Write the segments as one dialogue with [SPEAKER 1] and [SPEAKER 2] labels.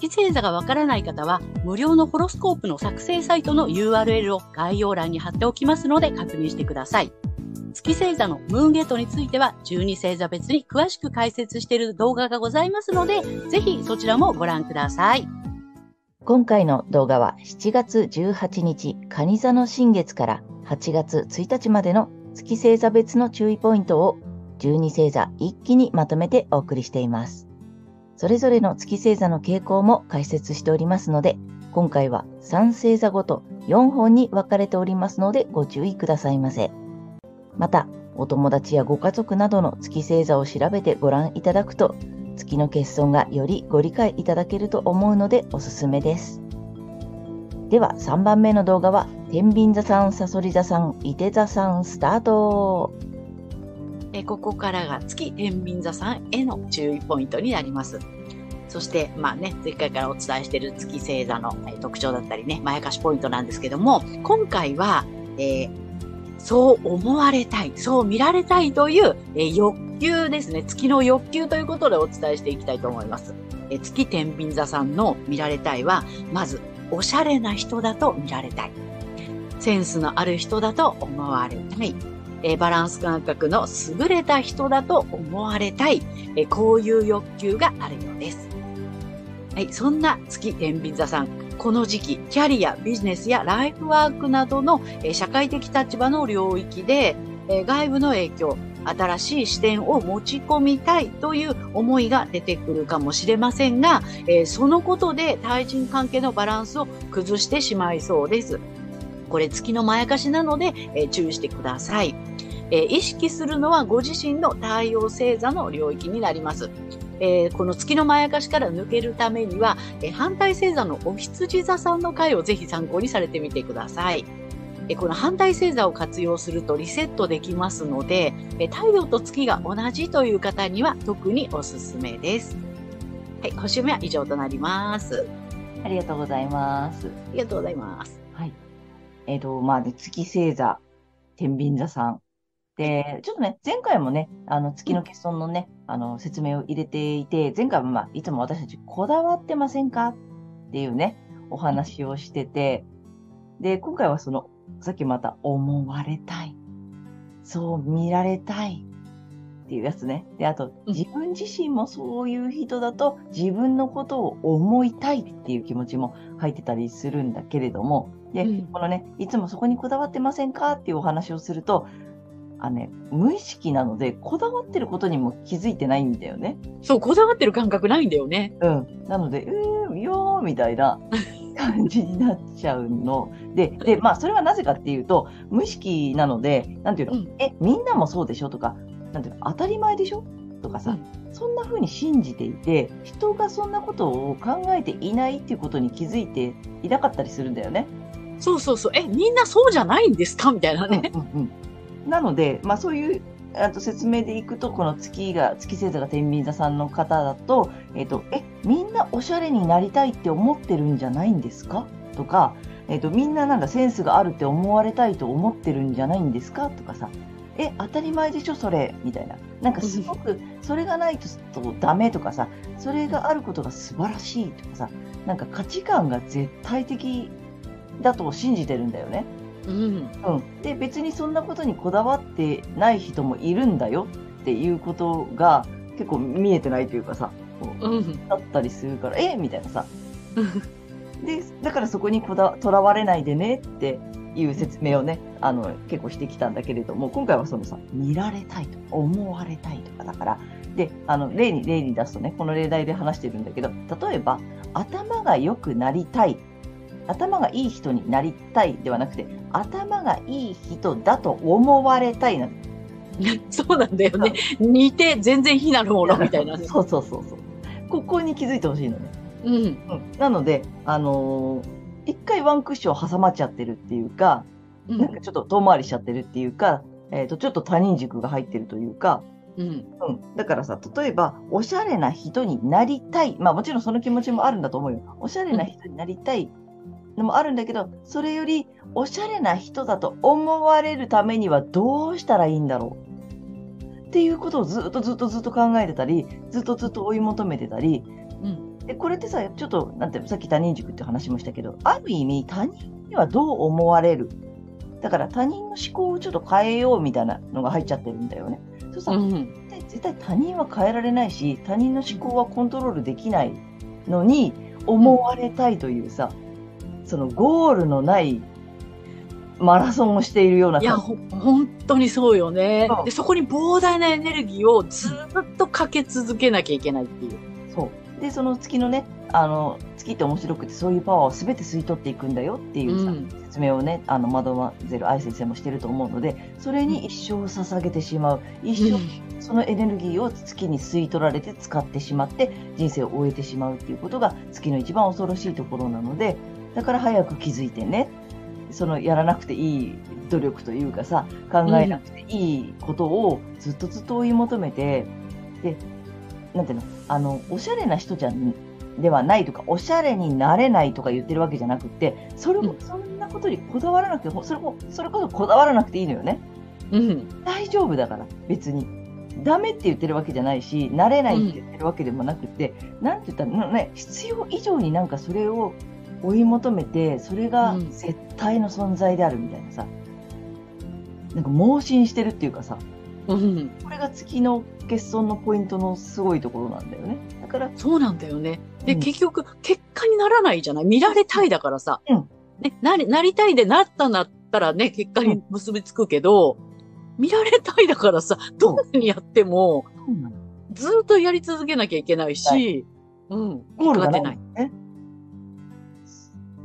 [SPEAKER 1] 月星座がわからない方は、無料のホロスコープの作成サイトの URL を概要欄に貼っておきますので確認してください。月星座のムーンゲートについては、12星座別に詳しく解説している動画がございますので、ぜひそちらもご覧ください。
[SPEAKER 2] 今回の動画は7月18日、蟹座の新月から8月1日までの月星座別の注意ポイントを12星座一気にまとめてお送りしています。それぞれの月星座の傾向も解説しておりますので、今回は3星座ごと4本に分かれておりますのでご注意くださいませ。また、お友達やご家族などの月星座を調べてご覧いただくと、月の欠損がよりご理解いただけると思うのでおすすめです。では3番目の動画は、天秤座さん、さそり座さん、いて座さん、スタート
[SPEAKER 1] えここからが月天秤座さんへの注意ポイントになります。そして、まあね、前回からお伝えしている月星座の、え特徴だったりね、まやかしポイントなんですけども、今回は、えー、そう思われたい、そう見られたいという、えー、欲求ですね。月の欲求ということでお伝えしていきたいと思います。えー、月天秤座さんの見られたいは、まず、おしゃれな人だと見られたい。センスのある人だと思われたい。えバランス感覚の優れた人だと思われたい、えこういう欲求があるようです。はい、そんな月天秤座さん、この時期、キャリア、ビジネスやライフワークなどの、え社会的立場の領域で、え外部の影響、新しい視点を持ち込みたいという思いが出てくるかもしれませんが、えそのことで対人関係のバランスを崩してしまいそうです。これ月のまやかしなので、え、注意してください、えー、意識するのはご自身の太陽星座の領域になります。えー、この月のまやかしから抜けるためには、え反対星座のお羊座さんの回をぜひ参考にされてみてください。えこの反対星座を活用するとリセットできますので、え太陽と月が同じという方には特におすすめです。はい、星目は以上となります。
[SPEAKER 2] ありがとうございます。
[SPEAKER 1] ありがとうございます。
[SPEAKER 2] はい。えっ、ー、と、まあ、ね、月星座、天秤座さん。で、ちょっとね、前回もね、あの、月の欠損のね、あの、説明を入れていて、前回もまあ、いつも私たちこだわってませんかっていうね、お話をしてて、で、今回はその、さっきまた、思われたい。そう見られたい。っていうやつね。で、あと、自分自身もそういう人だと、自分のことを思いたいっていう気持ちも入ってたりするんだけれども、で、うん、このね、いつもそこにこだわってませんかっていうお話をすると、あね、無意識なので、こだわってることにも気づいてないんだよね。
[SPEAKER 1] そう、こだわってる感覚ないんだよね。
[SPEAKER 2] うん。なので、うーん、よーみたいな 感じになっちゃうの。で、で、まあ、それはなぜかっていうと、無意識なので、なんていうの、うん、え、みんなもそうでしょ？とか、なんていうの、当たり前でしょ？とかさ、うん、そんな風に信じていて、人がそんなことを考えていないっていうことに気づいていなかったりするんだよね。
[SPEAKER 1] そうそうそう。え、みんなそうじゃないんですか？みたいなね。うんうん
[SPEAKER 2] うん、なので、まあそういうあと説明でいくと、この月が、月星座が天秤座さんの方だと、えっ、ー、と、え、みんなおしゃれになりたいって思ってるんじゃないんですか？とか、えっ、ー、と、みんななんかセンスがあるって思われたいと思ってるんじゃないんですか？とかさ、え、当たり前でしょ、それ。みたいな。なんかすごく、それがないとダメ。とかさ、それがあることが素晴らしい。とかさ、なんか価値観が絶対的だと信じてるんだよね。うん、うん、で別にそんなことにこだわってない人もいるんだよっていうことが結構見えてないというかさ、うん、だったりするからえ？みたいなさ。でだからそこにこだとらわれないでねっていう説明をねあの結構してきたんだけれども今回はそのさ見られたいと思われたいとかだからであの例に例に出すとねこの例題で話してるんだけど例えば頭が良くなりたい頭がいい人になりたいではなくて、頭がいい人だと思われたいな。
[SPEAKER 1] そうなんだよね。似て全然非なるものみたいな、
[SPEAKER 2] ね。そうそうそうそう。ここに気づいてほしいのね。うん。うん、なので、あのー、一回ワンクッション挟まっちゃってるっていうか、
[SPEAKER 1] うん
[SPEAKER 2] なんかちょっと遠回りしちゃってるっていうか、えっ、と、ちょっと他人軸が入ってるというか、
[SPEAKER 1] うん。
[SPEAKER 2] うん。だからさ、例えば、おしゃれな人になりたい。まあもちろんその気持ちもあるんだと思うよ。おしゃれな人になりたいのもあるんだけど、それより、おしゃれな人だと思われるためにはどうしたらいいんだろう？っていうことをずっとずっとずっと考えてたり、ずっとずっと追い求めてたり、
[SPEAKER 1] うん。
[SPEAKER 2] でこれってさ、ちょっと、なんてさっき他人軸って話もしたけど、ある意味他人にはどう思われる？だから他人の思考をちょっと変えようみたいなのが入っちゃってるんだよね。そうさ、
[SPEAKER 1] うん。
[SPEAKER 2] 絶対絶対他人は変えられないし、他人の思考はコントロールできないのに、思われたいというさ、そのゴールのないマラソンをしているようない
[SPEAKER 1] や、ほ、本当にそうよね
[SPEAKER 2] そう。
[SPEAKER 1] で、そこに膨大なエネルギーをずっとかけ続けなきゃいけないっていう。
[SPEAKER 2] そう。で、その月のね、あの、月って面白くてそういうパワーを全て吸い取っていくんだよっていうさ、
[SPEAKER 1] うん
[SPEAKER 2] 説明をね、あの、ママゼル愛先生もしてると思うので、それに一生を捧げてしまう。一生、そのエネルギーを月に吸い取られて使ってしまって、人生を終えてしまうっていうことが月の一番恐ろしいところなので、だから早く気づいてね。そのやらなくていい努力というかさ、考えなくていいことをずっとずっと追い求めて、で、なんていうの、あの、おしゃれな人じゃん、ではないとか、おしゃれになれないとか言ってるわけじゃなくて、それも、
[SPEAKER 1] うん
[SPEAKER 2] そんなことにこだわらなくて、ほそれも、それこそこだわらなくていいのよね。
[SPEAKER 1] うん。
[SPEAKER 2] 大丈夫だから、別に。ダメって言ってるわけじゃないし、慣れないって言ってるわけでもなくて、なんて言ったら、なね、必要以上になんかそれを追い求めて、それが
[SPEAKER 1] うん
[SPEAKER 2] 絶対の存在であるみたいなさ、なんか盲信してるっていうかさ、
[SPEAKER 1] うん。
[SPEAKER 2] これが月の欠損のポイントのすごいところなんだよね。だから、
[SPEAKER 1] そうなんだよね。で、
[SPEAKER 2] うん
[SPEAKER 1] 結局、結果にならないじゃない？見られたいだからさ。
[SPEAKER 2] うん
[SPEAKER 1] ね、なり、なりたいでなったんだったらね、結果に結びつくけど、見られたいだからさ、どんなにやっても、ずっとやり続けなきゃいけないし、うん。
[SPEAKER 2] ゴールがない
[SPEAKER 1] 引っかかってない。
[SPEAKER 2] ね。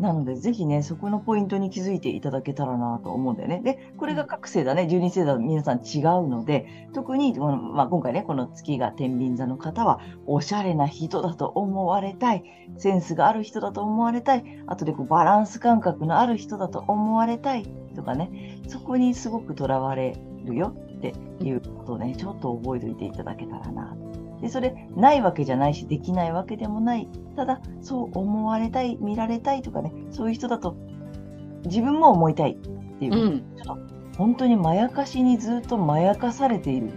[SPEAKER 2] なので、ぜひね、そこのポイントに気づいていただけたらなと思うんだよね。で、これが各星座ね、12星座皆さん違うので、特に、このまあ、今回ね、この月が天秤座の方は、おしゃれな人だと思われたい、センスがある人だと思われたい、あとでこうバランス感覚のある人だと思われたいとかね、そこにすごくとらわれるよっていうことをね、ちょっと覚えておいていただけたらなで、それ、ないわけじゃないし、できないわけでもない。ただ、そう思われたい、見られたいとかね、そういう人だと、自分も思いたいっていう、
[SPEAKER 1] うん。
[SPEAKER 2] 本当にまやかしにずっとまやかされている、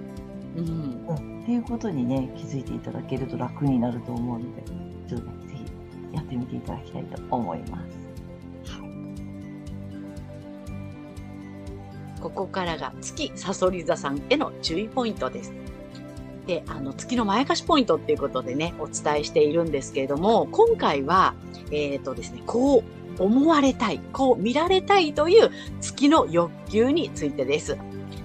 [SPEAKER 1] うん。
[SPEAKER 2] うん、っていうことにね、気づいていただけると楽になると思うので、ちょっとね、ぜひやってみていただきたいと思います。
[SPEAKER 1] ここからが月サソリ座さんへの注意ポイントです。で、あの、月のまやかしポイントっていうことでね、お伝えしているんですけれども、今回は、えっ、とですね、こう思われたい、こう見られたいという月の欲求についてです。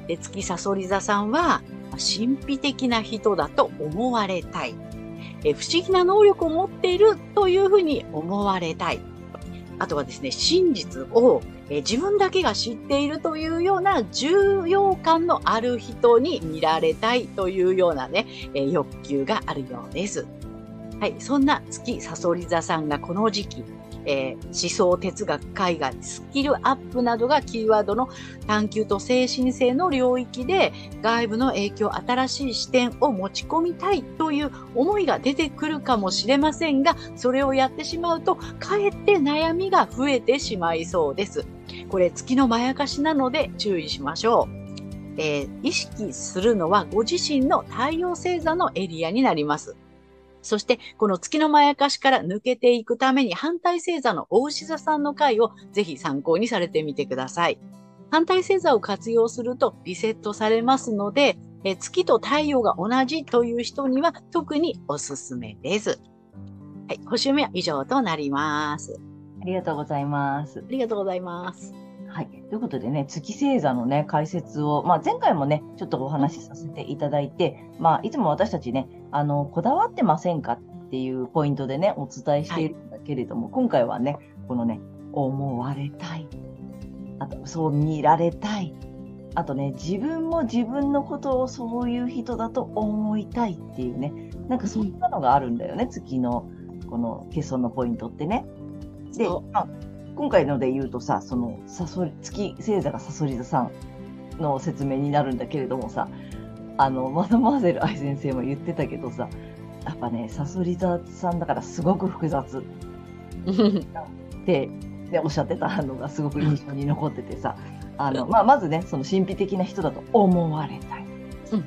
[SPEAKER 1] で、月サソリ座さんは、神秘的な人だと思われたい。不思議な能力を持っているというふうに思われたい。あとはですね、真実をえー自分だけが知っているというような重要感のある人に見られたいというようなね、えー欲求があるようです。はい。そんな月サソリ座さんがこの時期、えー思想哲学、海外、スキルアップなどがキーワードの探求と精神性の領域で外部の影響、新しい視点を持ち込みたいという思いが出てくるかもしれませんが、それをやってしまうと、かえって悩みが増えてしまいそうです。これ月のまやかしなので注意しましょう。えー意識するのはご自身の太陽星座のエリアになります。そして、この月のまやかしから抜けていくために反対星座の大牛座さんの回をぜひ参考にされてみてください。反対星座を活用するとリセットされますので、えー月と太陽が同じという人には特におすすめです。はい、星読みは以上となります。
[SPEAKER 2] ありがとうございます
[SPEAKER 1] あ。りがとうございます。
[SPEAKER 2] はい。ということでね、月星座のね、解説を、まあ、前回もね、ちょっとお話しさせていただいて、まあ、いつも私たちね、あの、こだわってませんかっていうポイントでね、お伝えしているんだけれども、今回はね、このね、思われたい。あと、そう見られたい。あとね、自分も自分のことをそういう人だと思いたいっていうね、なんかそんなのがあるんだよね、月の、この欠損のポイントってね。で今回ので言うとさ、その、さそり、月星座がサソリ座さんの説明になるんだけれどもさ、あの、マダマーゼル愛先生も言ってたけどさ、やっぱね、サソリ座さんだからすごく複雑。って、ね、おっしゃってたのがすごく印象に残っててさ、あの、まあ、まずね、その神秘的な人だと思われたい。
[SPEAKER 1] う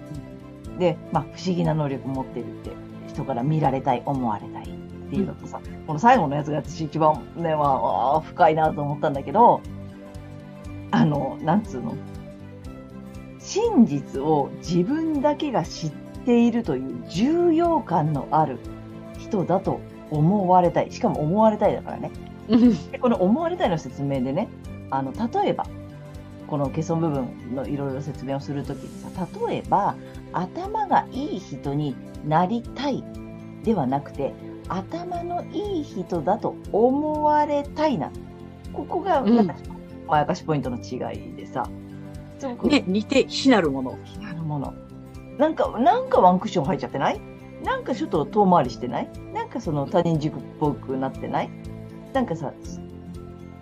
[SPEAKER 1] ん。
[SPEAKER 2] で、まあ、不思議な能力持ってるって、人から見られたい、思われたいっていうのとさ、この最後のやつが私一番ね、まあ、深いなと思ったんだけど、あの、なんつうの？真実を自分だけが知っているという重要感のある人だと思われたい。しかも思われたいだからね。
[SPEAKER 1] うん
[SPEAKER 2] でこの思われたいの説明でね、あの、例えば、この欠損部分のいろいろ説明をするときにさ、例えば、頭がいい人になりたいではなくて、頭のいい人だと思われたいな。ここが、
[SPEAKER 1] うん
[SPEAKER 2] なんか、まやかしポイントの違いでさ、すごく
[SPEAKER 1] ね、似て非なるもの。
[SPEAKER 2] 気になるもの。なんか、なんかワンクッション入っちゃってない？なんかちょっと遠回りしてない？なんかその他人軸っぽくなってない？なんかさ、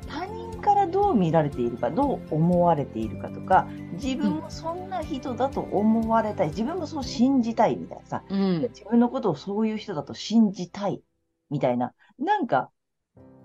[SPEAKER 2] 他人からどう見られているか、どう思われているかとか、自分もそんな人だと思われたい、自分もそう信じたいみたいなさ、
[SPEAKER 1] うん。
[SPEAKER 2] 自分のことをそういう人だと信じたいみたいな、なんか、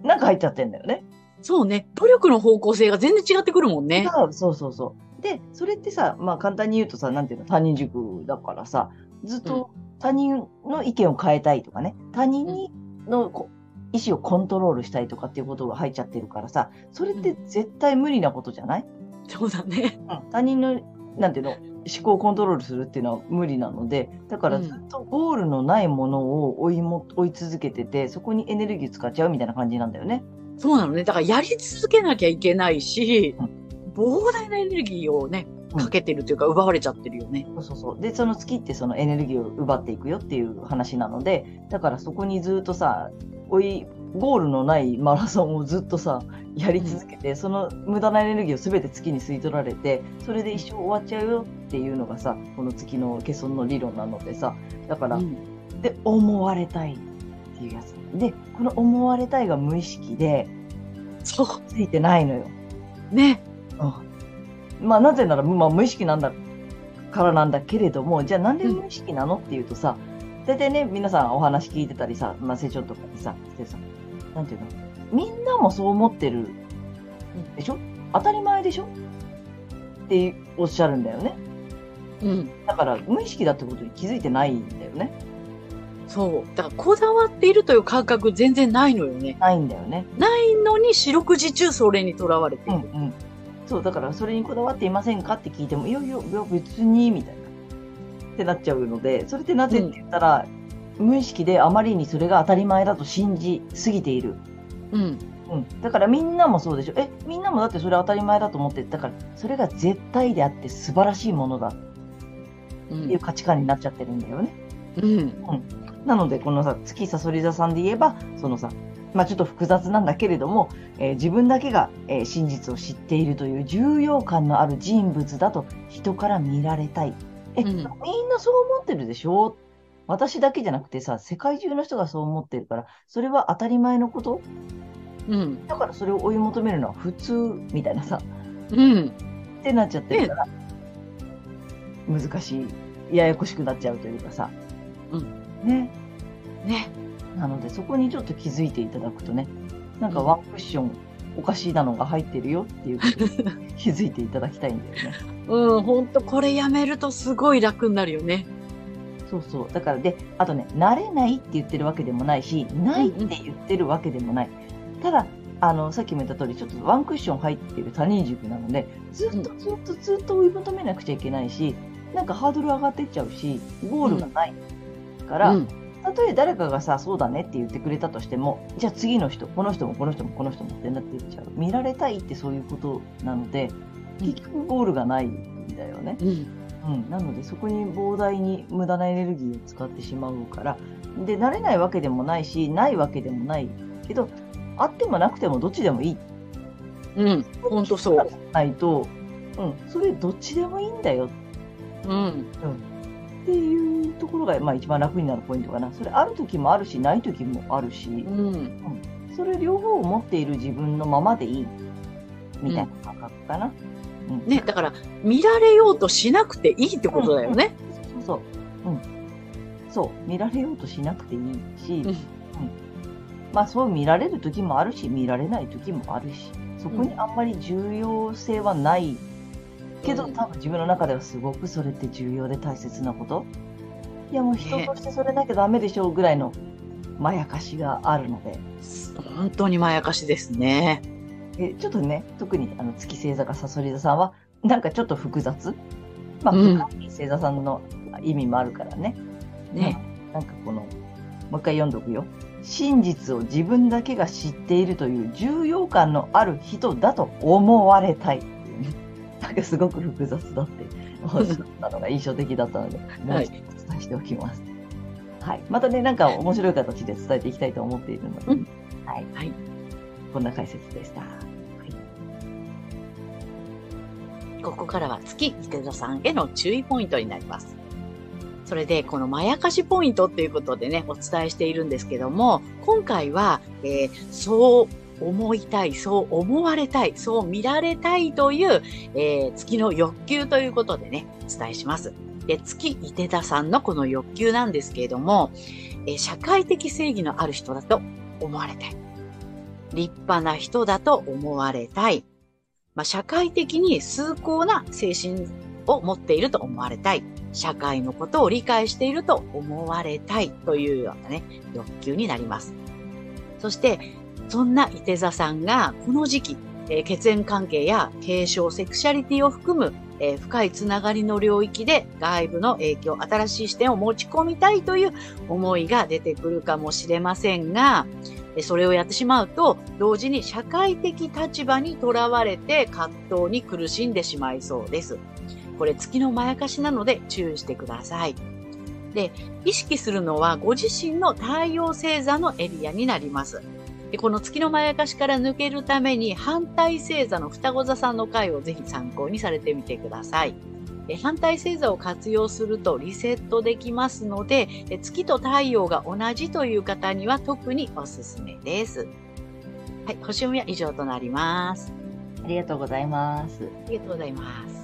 [SPEAKER 2] なんか入っちゃってんだよね。
[SPEAKER 1] そうね。努力の方向性が全然違ってくるもんね。
[SPEAKER 2] そうそうそう。で、それってさ、まあ簡単に言うとさ、なんていうの、他人軸だからさ、ずっと他人の意見を変えたいとかね、他人にのこ意思をコントロールしたいとかっていうことが入っちゃってるからさ、それって絶対無理なことじゃない、
[SPEAKER 1] そうだね。
[SPEAKER 2] 他人の、なんていうの、思考をコントロールするっていうのは無理なので、だから
[SPEAKER 1] うん
[SPEAKER 2] ずっとゴールのないものを追いも追い続けてて、そこにエネルギー使っちゃうみたいな感じなんだよね。
[SPEAKER 1] そうなのね。だからやり続けなきゃいけないし
[SPEAKER 2] う、
[SPEAKER 1] 膨大なエネルギーをね、
[SPEAKER 2] うん
[SPEAKER 1] かけてるというか奪われちゃってるよね。
[SPEAKER 2] そうそうそう。で、その月ってそのエネルギーを奪っていくよっていう話なので、だからそこにずっとさ、追い、ゴールのないマラソンをずっとさ、やり続けて、その無駄なエネルギーを全て月に吸い取られて、それで一生終わっちゃうよっていうのがさ、この月の欠損の理論なのでさ、だから、
[SPEAKER 1] うん
[SPEAKER 2] で、思われたいっていうやつ。で、この思われたいが無意識で、
[SPEAKER 1] そう。
[SPEAKER 2] ついてないのよ。
[SPEAKER 1] ね。
[SPEAKER 2] まあなぜなら、まあ、無意識なんだからなんだけれども、じゃあなんで無意識なのっていうとさ、大体ね、皆さんお話聞いてたりさ、まあ成長とかにさ、してさ、なんていうの？みんなもそう思ってるでしょ？当たり前でしょ？っておっしゃるんだよね。
[SPEAKER 1] うん。
[SPEAKER 2] だから無意識だってことに気づいてないんだよね。
[SPEAKER 1] そう。だからこだわっているという感覚全然ないのよね。
[SPEAKER 2] ないんだよね。
[SPEAKER 1] ないのに四六時中それにとらわれている。
[SPEAKER 2] うんうん。そう、だからそれにこだわっていませんか？って聞いても、いやいや、いや別に、みたいな。ってなっちゃうので、それってなぜって言ったら、無意識であまりにそれが当たり前だと信じすぎている。
[SPEAKER 1] うん。
[SPEAKER 2] うん。だからみんなもそうでしょ。え、みんなもだってそれ当たり前だと思って、だからそれが絶対であって素晴らしいものだっ
[SPEAKER 1] う。
[SPEAKER 2] ていうん価値観になっちゃってるんだよね。
[SPEAKER 1] うん。
[SPEAKER 2] なので、このさ、月さそり座さんで言えば、そのさ、まあちょっと複雑なんだけれども、えー自分だけが、えー真実を知っているという重要感のある人物だと人から見られたい。え、
[SPEAKER 1] うん
[SPEAKER 2] みんなそう思ってるでしょ？私だけじゃなくてさ、世界中の人がそう思ってるから、それは当たり前のこと？
[SPEAKER 1] うん。
[SPEAKER 2] だからそれを追い求めるのは普通みたいなさ、
[SPEAKER 1] うん。
[SPEAKER 2] ってなっちゃってるから、難しい、ややこしくなっちゃうというかさ。
[SPEAKER 1] うん
[SPEAKER 2] ね。
[SPEAKER 1] ね。
[SPEAKER 2] なので、そこにちょっと気づいていただくとね、なんかワンクッションおかしいなのが入ってるよっていうことに 気づいていただきたいんだよね。
[SPEAKER 1] うん。ほんとこれやめるとすごい楽になるよね。
[SPEAKER 2] そうそう。だからで、あとね、慣れないって言ってるわけでもないし、ないって言ってるわけでもない。ただ、あの、さっきも言った通り、ちょっとワンクッション入ってる他人軸なので、ずっとずっとずっと追い求めなくちゃいけないし、なんかハードル上がってっちゃうし、ゴールがないから、
[SPEAKER 1] うん。
[SPEAKER 2] たとえ誰かがさ、そうだねって言ってくれたとしても、じゃあ次の人、この人もこの人もこの人もってなっていっちゃう。見られたいってそういうことなので、結局ゴールがないんだよね。
[SPEAKER 1] うん。
[SPEAKER 2] うん。なのでそこに膨大に無駄なエネルギーを使ってしまうから、で、慣れないわけでもないし、ないわけでもないけど、あってもなくてもどっちでもいい。
[SPEAKER 1] うん。ほんとそう。
[SPEAKER 2] ないと、うん、それどっちでもいいんだよ
[SPEAKER 1] うん。
[SPEAKER 2] っていうところが、まあ一番楽になるポイントかな。それある時もあるし、ない時もあるし、
[SPEAKER 1] うん。
[SPEAKER 2] それ両方を持っている自分のままでいい。みたいな感覚かな。うん。
[SPEAKER 1] ね、だから、見られようとしなくていいってことだよね。
[SPEAKER 2] そうそう。うん。そう。見られようとしなくていいし、
[SPEAKER 1] うん
[SPEAKER 2] まあそう見られる時もあるし、見られない時もあるし、そこにあんまり重要性はないけど、
[SPEAKER 1] うん
[SPEAKER 2] 多分自分の中ではすごくそれって重要で大切なこと。いやもう人としてそれなきゃダメでしょうぐらいのまやかしがあるので、
[SPEAKER 1] 本当にまやかしですね。
[SPEAKER 2] えちょっとね、特にあの月星座がさそり座さんは、なんかちょっと複雑。まあ、
[SPEAKER 1] うん
[SPEAKER 2] 星座さんの意味もあるからね。
[SPEAKER 1] ね。
[SPEAKER 2] なんかこの、もう一回読んどくよ。真実を自分だけが知っているという重要感のある人だと思われたい。なんかすごく複雑だっておっしゃったのが印象的だったので、もう一度お伝えしておきます。はい。またね、なんか面白い形で伝えていきたいと思っているので、
[SPEAKER 1] うん
[SPEAKER 2] はい。
[SPEAKER 1] はい。
[SPEAKER 2] こんな解説でした。
[SPEAKER 1] ここからは月伊手座さんへの注意ポイントになります。それで、このまやかしポイントっていうことでね、お伝えしているんですけども、今回は、えーそう思いたい、そう思われたい、そう見られたいという、えー月の欲求ということでね、お伝えします。で、月伊手座さんのこの欲求なんですけれども、えー社会的正義のある人だと思われたい。立派な人だと思われたい。まあ、社会的に崇高な精神を持っていると思われたい。社会のことを理解していると思われたいというようなね、欲求になります。そして、そんな伊手座さんがこの時期、えー血縁関係や継承セクシャリティを含む、えー深いつながりの領域で外部の影響、新しい視点を持ち込みたいという思いが出てくるかもしれませんが、それをやってしまうと、同時に社会的立場にとらわれて葛藤に苦しんでしまいそうです。これ月のまやかしなので注意してください。で、意識するのはご自身の太陽星座のエリアになります。でこの月のまやかしから抜けるために反対星座の双子座さんの回をぜひ参考にされてみてください。え反対星座を活用するとリセットできますので、え月と太陽が同じという方には特におすすめです。はい、星読みは以上となります。
[SPEAKER 2] ありがとうございます。
[SPEAKER 1] ありがとうございます。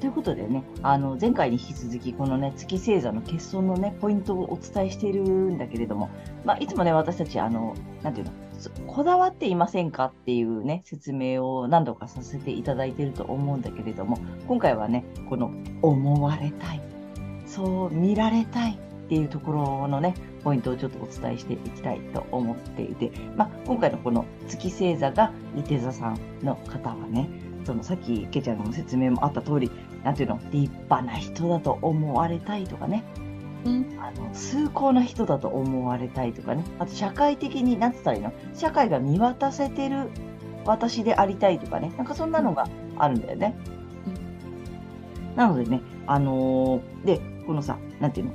[SPEAKER 2] ということでね、あの、前回に引き続き、このね、月星座の欠損のね、ポイントをお伝えしているんだけれども、まあ、いつもね、私たち、あの、なていうの、こだわっていませんかっていうね、説明を何度かさせていただいていると思うんだけれども、今回はね、この、思われたい、そう見られたいっていうところのね、ポイントをちょっとお伝えしていきたいと思っていて、まあ、今回のこの月星座が、伊手座さんの方はね、そのさっき、けちゃんの説明もあった通り、なんていうの、立派な人だと思われたいとかね、
[SPEAKER 1] うん、
[SPEAKER 2] あの、崇高な人だと思われたいとかね、あと社会的に、なんつったらいいの？社会が見渡せてる私でありたいとかね、なんかそんなのがあるんだよね。なのでね、あのーで、このさ、なんていうの、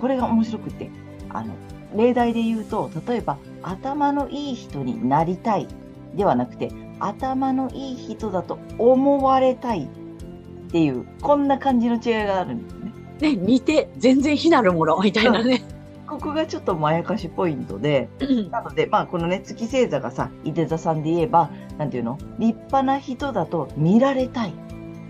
[SPEAKER 2] これが面白くって、あの、例題で言うと、例えば、頭のいい人になりたいではなくて、頭のいい人だと思われたいっていう、こんな感じの違いがあるんですね。
[SPEAKER 1] ね、似て全然非なるものみたいなね。
[SPEAKER 2] ここがちょっとまやかしポイントで、なので、まあ、このね、月星座がさ、伊手座さんで言えば、なんていうの？立派な人だと見られたい。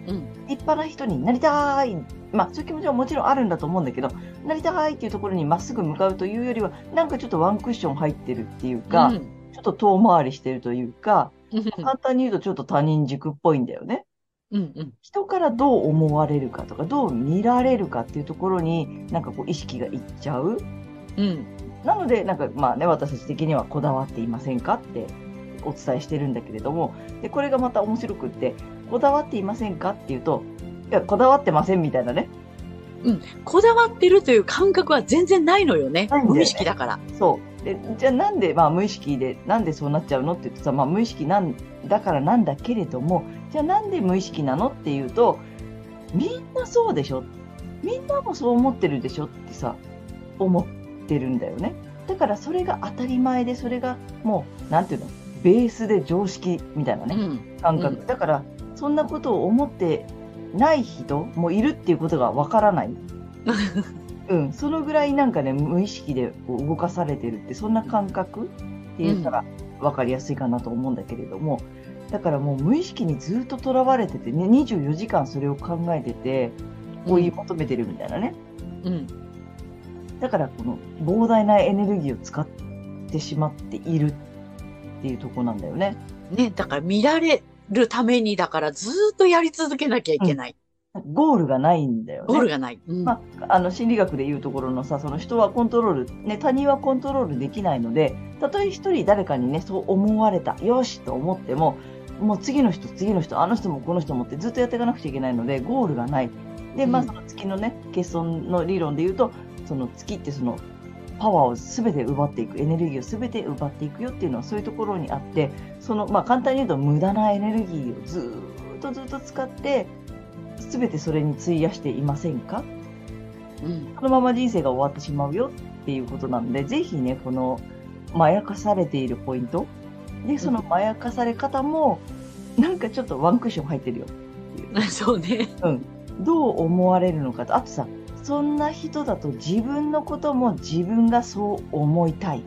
[SPEAKER 1] うん、
[SPEAKER 2] 立派な人になりたい。まあ、そういう気持ちはもちろんあるんだと思うんだけど、なりたいっていうところにまっすぐ向かうというよりは、なんかちょっとワンクッション入ってるっていうか、
[SPEAKER 1] うん
[SPEAKER 2] ちょっと遠回りしてるというか、
[SPEAKER 1] うん
[SPEAKER 2] 簡単に言うとちょっと他人軸っぽいんだよね。
[SPEAKER 1] うんうん
[SPEAKER 2] 人からどう思われるかとか、どう見られるかっていうところに、なんかこう意識がいっちゃう。
[SPEAKER 1] うん
[SPEAKER 2] なので、なんかまあね、私たち的にはこだわっていませんかってお伝えしてるんだけれども、で、これがまた面白くって、こだわっていませんかっていうと、いや、こだわってませんみたいなね。
[SPEAKER 1] こだわってるという感覚は全然ないのよね。
[SPEAKER 2] よね
[SPEAKER 1] 無意識だから。
[SPEAKER 2] そう。で、じゃあなんで、まあ無意識で、なんでそうなっちゃうのって言ってさ、まあ無意識なんだからなんだけれども、じゃあなんで無意識なのっていうと、みんなそうでしょみんなもそう思ってるでしょってさ、思ってるんだよね。だからそれが当たり前で、それがもう、なんていうの、ベースで常識みたいなね、
[SPEAKER 1] うん
[SPEAKER 2] 感覚。
[SPEAKER 1] うん
[SPEAKER 2] だから、そんなことを思ってない人もいるっていうことがわからない。うん、そのぐらいなんかね、無意識でこう動かされてるって、そんな感覚って言ったら分かりやすいかなと思うんだけれども、だからもう無意識にずっととらわれててね、24時間それを考えてて、追い求めてるみたいなね。
[SPEAKER 1] うん。
[SPEAKER 2] だからこの膨大なエネルギーを使ってしまっているっていうとこなんだよね。
[SPEAKER 1] ね、だから見られるために、だからずーっとやり続けなきゃいけない。
[SPEAKER 2] ゴールがないんだよね。
[SPEAKER 1] ゴールがない。うん
[SPEAKER 2] まあ、あの心理学でいうところのさ、その人はコントロール、ね、他人はコントロールできないので、たとえ一人誰かにね、そう思われた、よしと思っても、もう次の人、次の人、あの人もこの人もってずっとやっていかなくちゃいけないので、ゴールがない。で、まあ、
[SPEAKER 1] うん
[SPEAKER 2] その月のね、欠損の理論で言うと、その月ってその、パワーをすべて奪っていく、エネルギーをすべて奪っていくよっていうのはそういうところにあって、その、まあ、簡単に言うと無駄なエネルギーをずーっとずっと使って、すべてそれに費やしていませんか？
[SPEAKER 1] うん。
[SPEAKER 2] このまま人生が終わってしまうよっていうことなんで、ぜひね、この、まやかされているポイント。で、そのまやかされ方も、なんかちょっとワンクッション入ってるよ。
[SPEAKER 1] そうね。
[SPEAKER 2] どう思われるのかと。あとさ、そんな人だと自分のことも自分がそう思いたい、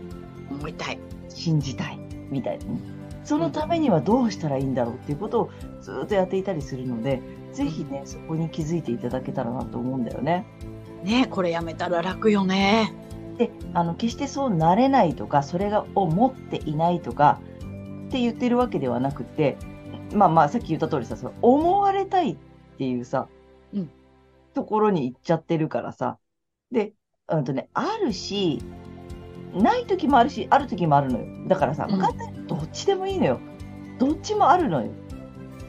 [SPEAKER 1] 思いたい。
[SPEAKER 2] 信じたい、みたいなね。そのためにはどうしたらいいんだろうっていうことをずっとやっていたりするので、ぜひね、そこに気づいていただけたらなと思うんだよね。
[SPEAKER 1] ね、これやめたら楽よね。
[SPEAKER 2] で、あの、決してそうなれないとか、それが、を持っていないとか、って言ってるわけではなくて、まあまあ、さっき言った通りさ、その思われたいっていうさ、
[SPEAKER 1] うん
[SPEAKER 2] ところに行っちゃってるからさ。で、うんとね、あるし、ない時もあるし、ある時もあるのよ。だからさ、
[SPEAKER 1] うん
[SPEAKER 2] 簡単にどっちでもいいのよ。どっちもあるのよ。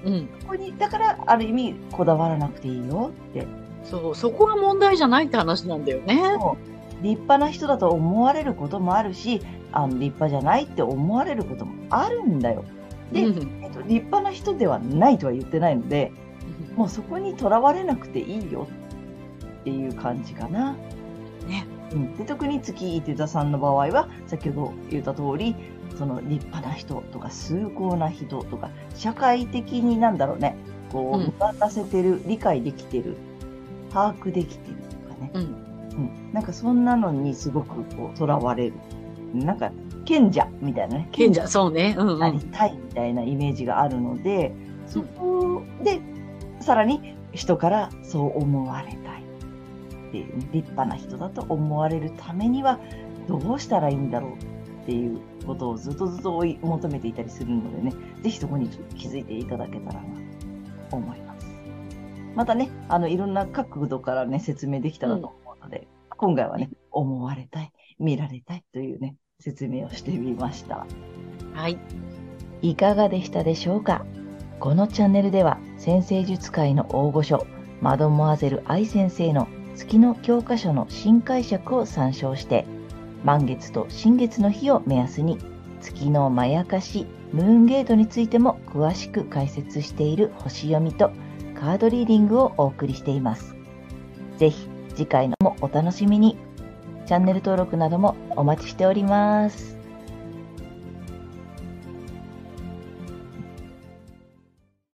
[SPEAKER 1] うん。
[SPEAKER 2] ここに、だから、ある意味、こだわらなくていいよって。
[SPEAKER 1] そう、そこが問題じゃないって話なんだよね。
[SPEAKER 2] 立派な人だと思われることもあるし、あの立派じゃないって思われることもあるんだよ。で
[SPEAKER 1] うん
[SPEAKER 2] えっと、立派な人ではないとは言ってないので、もうそこにとらわれなくていいよっていう感じかな。
[SPEAKER 1] ね。
[SPEAKER 2] うん、で特に月伊手座さんの場合は、先ほど言った通り、その立派な人とか崇高な人とか、社会的になんだろうね、こう、
[SPEAKER 1] うん
[SPEAKER 2] 見渡せてる、理解できてる、把握できてるとかね。
[SPEAKER 1] うん。
[SPEAKER 2] うん、なんかそんなのにすごくこう、とらわれる。なんか、賢者みたいなね。
[SPEAKER 1] 賢者、そうね。うんう
[SPEAKER 2] なり
[SPEAKER 1] ん。
[SPEAKER 2] たいみたいなイメージがあるので、そこで、さらに人からそう思われたいっていうね、立派な人だと思われるためには、どうしたらいいんだろうっていうことをずっとずっと追い求めていたりするのでね、ぜひそこに気づいていただけたらなと思います。またね、あの、いろんな角度からね、説明できたらと思うので、今回はね、思われたい、見られたいというね、説明をしてみました。
[SPEAKER 1] はい。
[SPEAKER 2] いかがでしたでしょうか？このチャンネルでは先生術界の大御所マドモアゼル愛先生の月の教科書の新解釈を参照して満月と新月の日を目安に月のまやかしムーンゲートについても詳しく解説している星読みとカードリーディングをお送りしています。ぜひ次回のもお楽しみに。チャンネル登録などもお待ちしております。